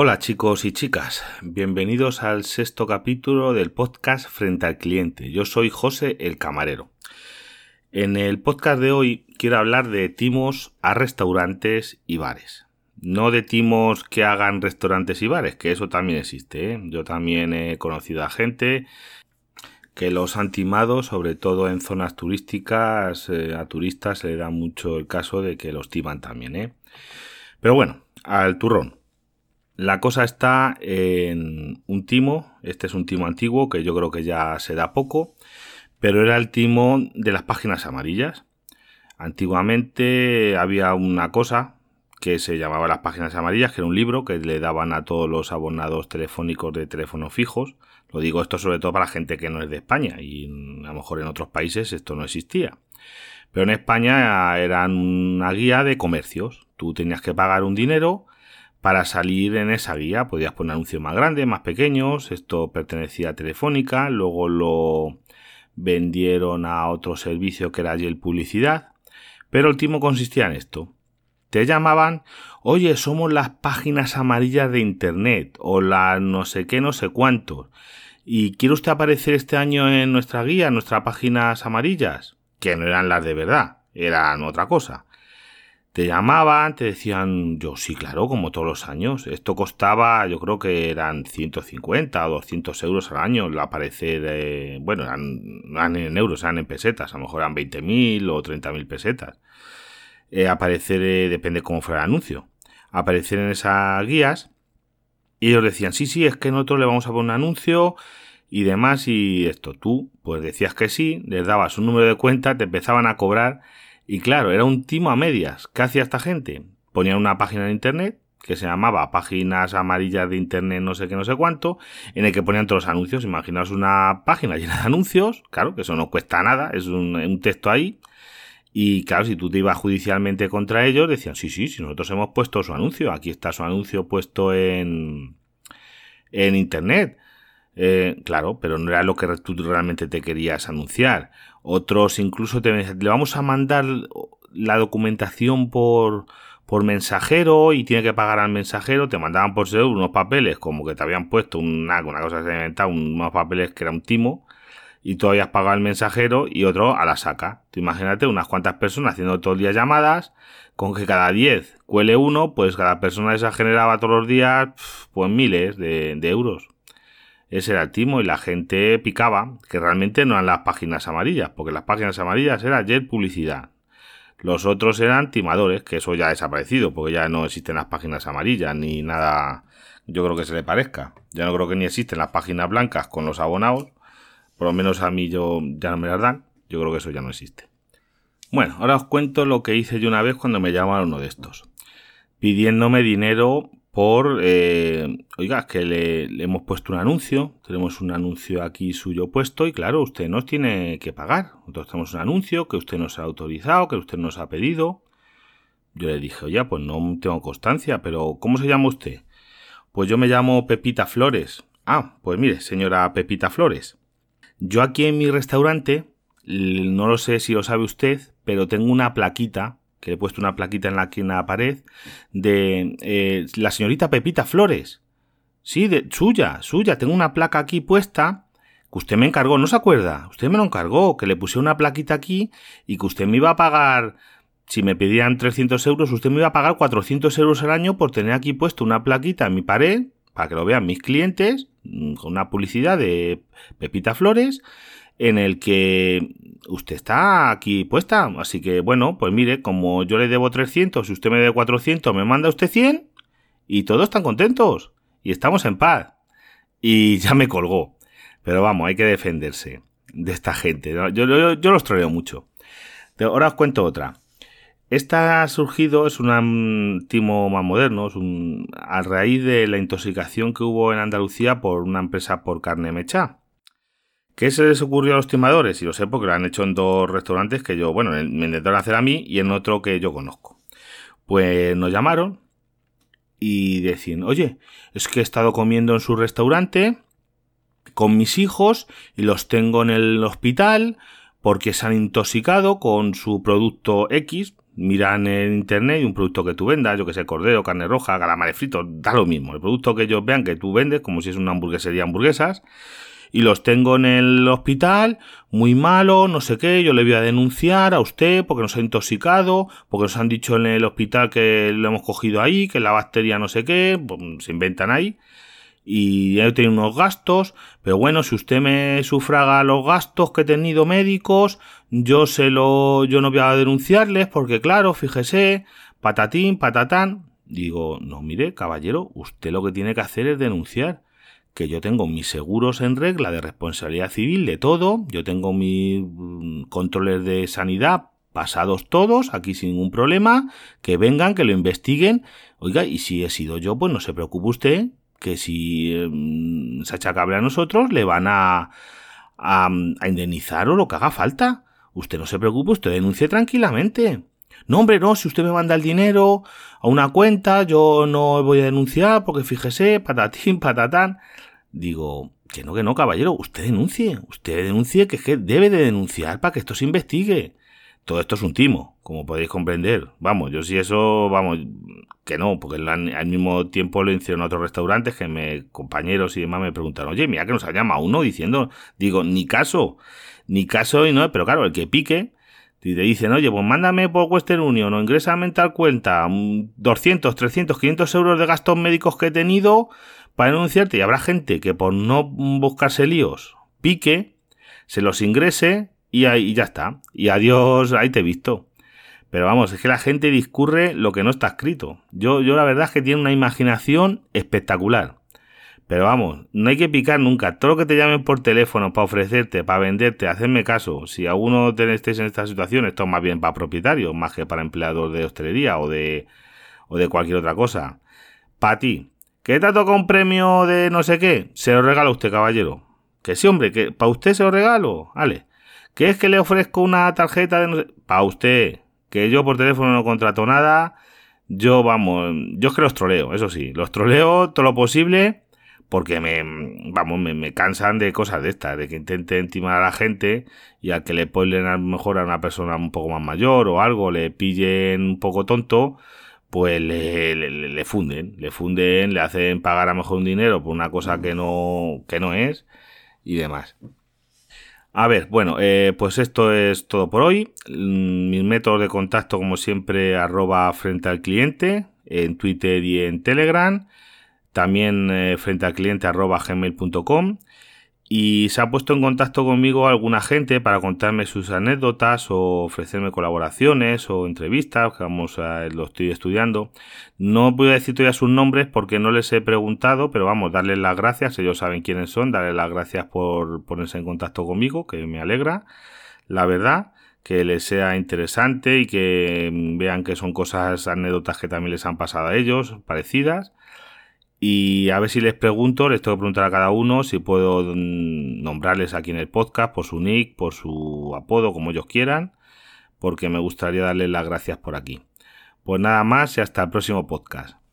Hola chicos y chicas, bienvenidos al sexto capítulo del podcast Frente al Cliente. Yo soy José el Camarero. En el podcast de hoy quiero hablar de timos a restaurantes y bares. No de timos que hagan restaurantes y bares, que eso también existe. ¿eh? Yo también he conocido a gente que los han timado, sobre todo en zonas turísticas, eh, a turistas se le da mucho el caso de que los timan también. ¿eh? Pero bueno, al turrón. La cosa está en un timo, este es un timo antiguo que yo creo que ya se da poco, pero era el timo de las páginas amarillas. Antiguamente había una cosa que se llamaba las páginas amarillas, que era un libro que le daban a todos los abonados telefónicos de teléfonos fijos. Lo digo esto sobre todo para la gente que no es de España y a lo mejor en otros países esto no existía. Pero en España eran una guía de comercios. Tú tenías que pagar un dinero para salir en esa guía podías poner anuncios más grandes, más pequeños. Esto pertenecía a Telefónica. Luego lo vendieron a otro servicio que era el Publicidad. Pero el timo consistía en esto. Te llamaban, oye, somos las páginas amarillas de Internet o la no sé qué, no sé cuántos. ¿Y quiere usted aparecer este año en nuestra guía, en nuestras páginas amarillas? Que no eran las de verdad, eran otra cosa. Te llamaban, te decían, yo sí, claro, como todos los años. Esto costaba, yo creo que eran 150 o 200 euros al año el aparecer, eh, bueno, eran, en euros, eran en pesetas, a lo mejor eran 20.000 o 30.000 pesetas. Eh, aparecer, depende cómo fuera el anuncio. Aparecer en esas guías y ellos decían, sí, sí, es que nosotros le vamos a poner un anuncio y demás y esto. Tú, pues decías que sí, les dabas un número de cuenta, te empezaban a cobrar y claro, era un timo a medias. ¿Qué hacía esta gente? Ponían una página de internet que se llamaba Páginas Amarillas de Internet no sé qué, no sé cuánto, en el que ponían todos los anuncios. Imaginaos una página llena de anuncios, claro, que eso no cuesta nada, es un, texto ahí. Y claro, si tú te ibas judicialmente contra ellos, decían, sí, sí, si nosotros hemos puesto su anuncio, aquí está su anuncio puesto en, en Internet. Eh, claro, pero no era lo que tú realmente te querías anunciar. Otros incluso te le vamos a mandar la documentación por, por mensajero y tiene que pagar al mensajero. Te mandaban por ser unos papeles como que te habían puesto una, cosa que se unos papeles que era un timo y tú habías pagado al mensajero y otro a la saca. Tú imagínate unas cuantas personas haciendo todo el día llamadas, con que cada 10 cuele uno, pues cada persona esa generaba todos los días pues miles de euros ese era el timo y la gente picaba, que realmente no eran las páginas amarillas, porque las páginas amarillas era Jet Publicidad. Los otros eran timadores, que eso ya ha desaparecido, porque ya no existen las páginas amarillas ni nada, yo creo que se le parezca. Ya no creo que ni existen las páginas blancas con los abonados, por lo menos a mí yo ya no me las dan, yo creo que eso ya no existe. Bueno, ahora os cuento lo que hice yo una vez cuando me llamaron uno de estos, pidiéndome dinero por, eh, oiga, que le, hemos puesto un anuncio, tenemos un anuncio aquí suyo puesto y claro, usted nos tiene que pagar. Nosotros tenemos un anuncio que usted nos ha autorizado, que usted nos ha pedido. Yo le dije, oye, pues no tengo constancia, pero ¿cómo se llama usted? Pues yo me llamo Pepita Flores. Ah, pues mire, señora Pepita Flores. Yo aquí en mi restaurante, no lo sé si lo sabe usted, pero tengo una plaquita que he puesto una plaquita en la, en la pared, de eh, la señorita Pepita Flores. Sí, de, suya, suya. Tengo una placa aquí puesta que usted me encargó, ¿no se acuerda? Usted me lo encargó, que le puse una plaquita aquí y que usted me iba a pagar, si me pedían 300 euros, usted me iba a pagar 400 euros al año por tener aquí puesto una plaquita en mi pared, para que lo vean mis clientes, mm, con una publicidad de Pepita Flores, en el que usted está aquí puesta. Así que, bueno, pues mire, como yo le debo 300, y usted me debe 400, me manda usted 100 y todos están contentos y estamos en paz. Y ya me colgó. Pero vamos, hay que defenderse de esta gente. Yo, yo, yo los troleo mucho. Ahora os cuento otra. Esta ha surgido, es un timo más moderno, es un, a raíz de la intoxicación que hubo en Andalucía por una empresa por carne mecha. ¿Qué se les ocurrió a los timadores? Y lo sé porque lo han hecho en dos restaurantes que yo, bueno, me intentaron hacer a mí y en otro que yo conozco. Pues nos llamaron y decían, oye, es que he estado comiendo en su restaurante con mis hijos y los tengo en el hospital porque se han intoxicado con su producto X, miran en internet un producto que tú vendas, yo que sé, cordero, carne roja, calamares fritos, da lo mismo. El producto que ellos vean que tú vendes, como si es una hamburguesería hamburguesas, y los tengo en el hospital, muy malo, no sé qué, yo le voy a denunciar a usted porque nos ha intoxicado, porque nos han dicho en el hospital que lo hemos cogido ahí, que la bacteria no sé qué, pues, se inventan ahí. Y he tenido unos gastos, pero bueno, si usted me sufraga los gastos que he tenido médicos, yo se lo, yo no voy a denunciarles porque claro, fíjese, patatín, patatán. Digo, no, mire, caballero, usted lo que tiene que hacer es denunciar que yo tengo mis seguros en regla de responsabilidad civil de todo, yo tengo mis mm, controles de sanidad pasados todos, aquí sin ningún problema, que vengan, que lo investiguen. Oiga, y si he sido yo, pues no se preocupe usted, que si mm, se achacable a nosotros, le van a, a, a indemnizar o lo que haga falta. Usted no se preocupe, usted denuncie tranquilamente. No, hombre, no, si usted me manda el dinero a una cuenta, yo no voy a denunciar porque fíjese, patatín, patatán. Digo, que no, que no, caballero, usted denuncie, usted denuncie que, que debe de denunciar para que esto se investigue. Todo esto es un timo, como podéis comprender. Vamos, yo sí eso, vamos, que no, porque al mismo tiempo lo hicieron otros restaurantes que me, compañeros y demás me preguntaron, oye, mira que nos ha llamado uno diciendo, digo, ni caso, ni caso y no, pero claro, el que pique, y te dicen, oye, pues mándame por Western Union o ingresa en tal cuenta 200, 300, 500 euros de gastos médicos que he tenido para denunciarte y habrá gente que por no buscarse líos pique, se los ingrese y, ahí, ya está. Y adiós, ahí te he visto. Pero vamos, es que la gente discurre lo que no está escrito. Yo, yo la verdad es que tiene una imaginación espectacular. Pero vamos, no hay que picar nunca. Todo lo que te llamen por teléfono para ofrecerte, para venderte, hacerme caso. Si alguno estéis en esta situación, esto es más bien para propietarios, más que para empleados de hostelería o de, o de cualquier otra cosa. Para ti, ¿Que te ha tocado un premio de no sé qué? Se lo regalo a usted, caballero. Que sí, hombre, que para usted se lo regalo. Vale. ¿Qué es que le ofrezco una tarjeta de no sé? Para usted. Que yo por teléfono no contrato nada. Yo, vamos, yo es que los troleo, eso sí. Los troleo todo lo posible porque me, vamos, me, cansan de cosas de estas, de que intenten timar a la gente y al que le ponen a lo mejor a una persona un poco más mayor o algo, le pillen un poco tonto, pues le, le, funden, le funden, le hacen pagar a mejor un dinero por una cosa que no, que no es y demás. A ver, bueno, eh, pues esto es todo por hoy. Mm, mis métodos de contacto, como siempre, arroba frente al cliente, en Twitter y en Telegram. También eh, frente al cliente arroba gmail.com y se ha puesto en contacto conmigo alguna gente para contarme sus anécdotas o ofrecerme colaboraciones o entrevistas, que vamos a, lo estoy estudiando. No voy a decir todavía sus nombres porque no les he preguntado, pero vamos, darles las gracias, ellos saben quiénes son, darles las gracias por ponerse en contacto conmigo, que me alegra, la verdad, que les sea interesante y que vean que son cosas, anécdotas que también les han pasado a ellos, parecidas y a ver si les pregunto, les tengo que preguntar a cada uno si puedo mm, nombrarles aquí en el podcast por su nick, por su apodo, como ellos quieran, porque me gustaría darles las gracias por aquí. Pues nada más y hasta el próximo podcast.